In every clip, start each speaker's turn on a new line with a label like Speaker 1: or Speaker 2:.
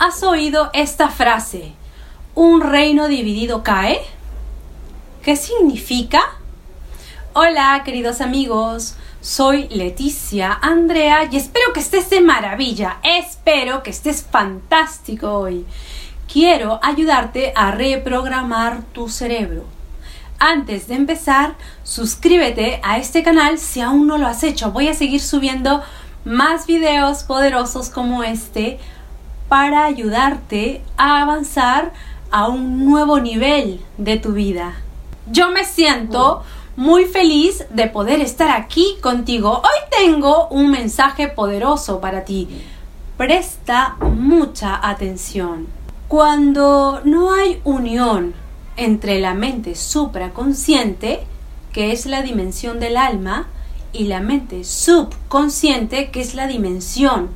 Speaker 1: ¿Has oído esta frase? ¿Un reino dividido cae? ¿Qué significa? Hola, queridos amigos. Soy Leticia Andrea y espero que estés de maravilla. Espero que estés fantástico hoy. Quiero ayudarte a reprogramar tu cerebro. Antes de empezar, suscríbete a este canal si aún no lo has hecho. Voy a seguir subiendo más videos poderosos como este para ayudarte a avanzar a un nuevo nivel de tu vida. Yo me siento muy feliz de poder estar aquí contigo. Hoy tengo un mensaje poderoso para ti. Presta mucha atención. Cuando no hay unión entre la mente supraconsciente, que es la dimensión del alma, y la mente subconsciente, que es la dimensión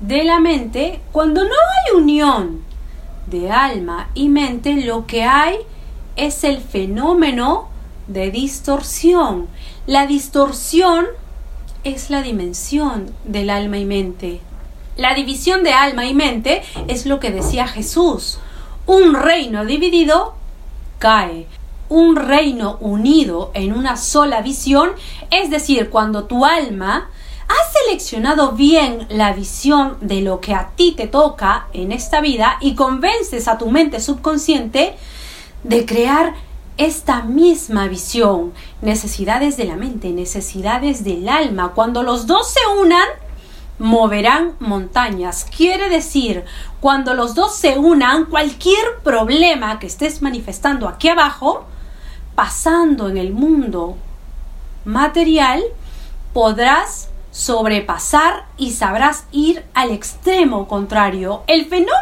Speaker 1: de la mente, cuando no hay unión de alma y mente, lo que hay es el fenómeno de distorsión. La distorsión es la dimensión del alma y mente. La división de alma y mente es lo que decía Jesús. Un reino dividido cae. Un reino unido en una sola visión, es decir, cuando tu alma ¿Has seleccionado bien la visión de lo que a ti te toca en esta vida y convences a tu mente subconsciente de crear esta misma visión? Necesidades de la mente, necesidades del alma. Cuando los dos se unan, moverán montañas. Quiere decir, cuando los dos se unan, cualquier problema que estés manifestando aquí abajo, pasando en el mundo material, podrás sobrepasar y sabrás ir al extremo contrario. El fenómeno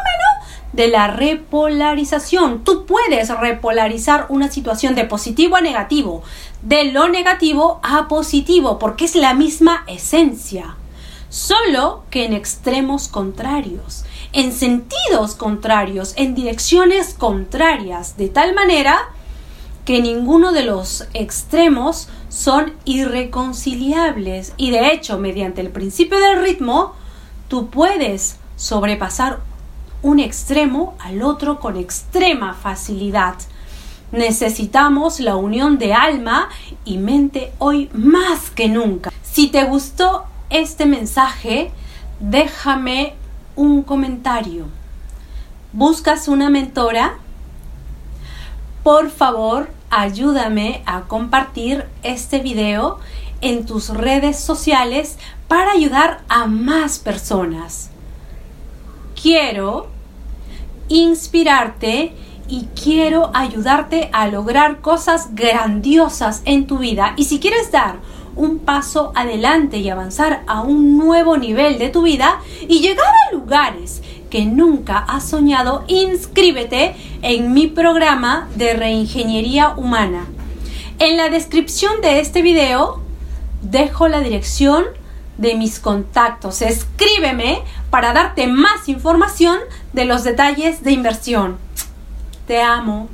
Speaker 1: de la repolarización. Tú puedes repolarizar una situación de positivo a negativo, de lo negativo a positivo, porque es la misma esencia, solo que en extremos contrarios, en sentidos contrarios, en direcciones contrarias, de tal manera que ninguno de los extremos son irreconciliables y de hecho mediante el principio del ritmo tú puedes sobrepasar un extremo al otro con extrema facilidad. Necesitamos la unión de alma y mente hoy más que nunca. Si te gustó este mensaje, déjame un comentario. ¿Buscas una mentora? Por favor, ayúdame a compartir este video en tus redes sociales para ayudar a más personas. Quiero inspirarte y quiero ayudarte a lograr cosas grandiosas en tu vida. Y si quieres dar un paso adelante y avanzar a un nuevo nivel de tu vida y llegar a lugares nunca has soñado, inscríbete en mi programa de reingeniería humana. En la descripción de este video dejo la dirección de mis contactos. Escríbeme para darte más información de los detalles de inversión. Te amo.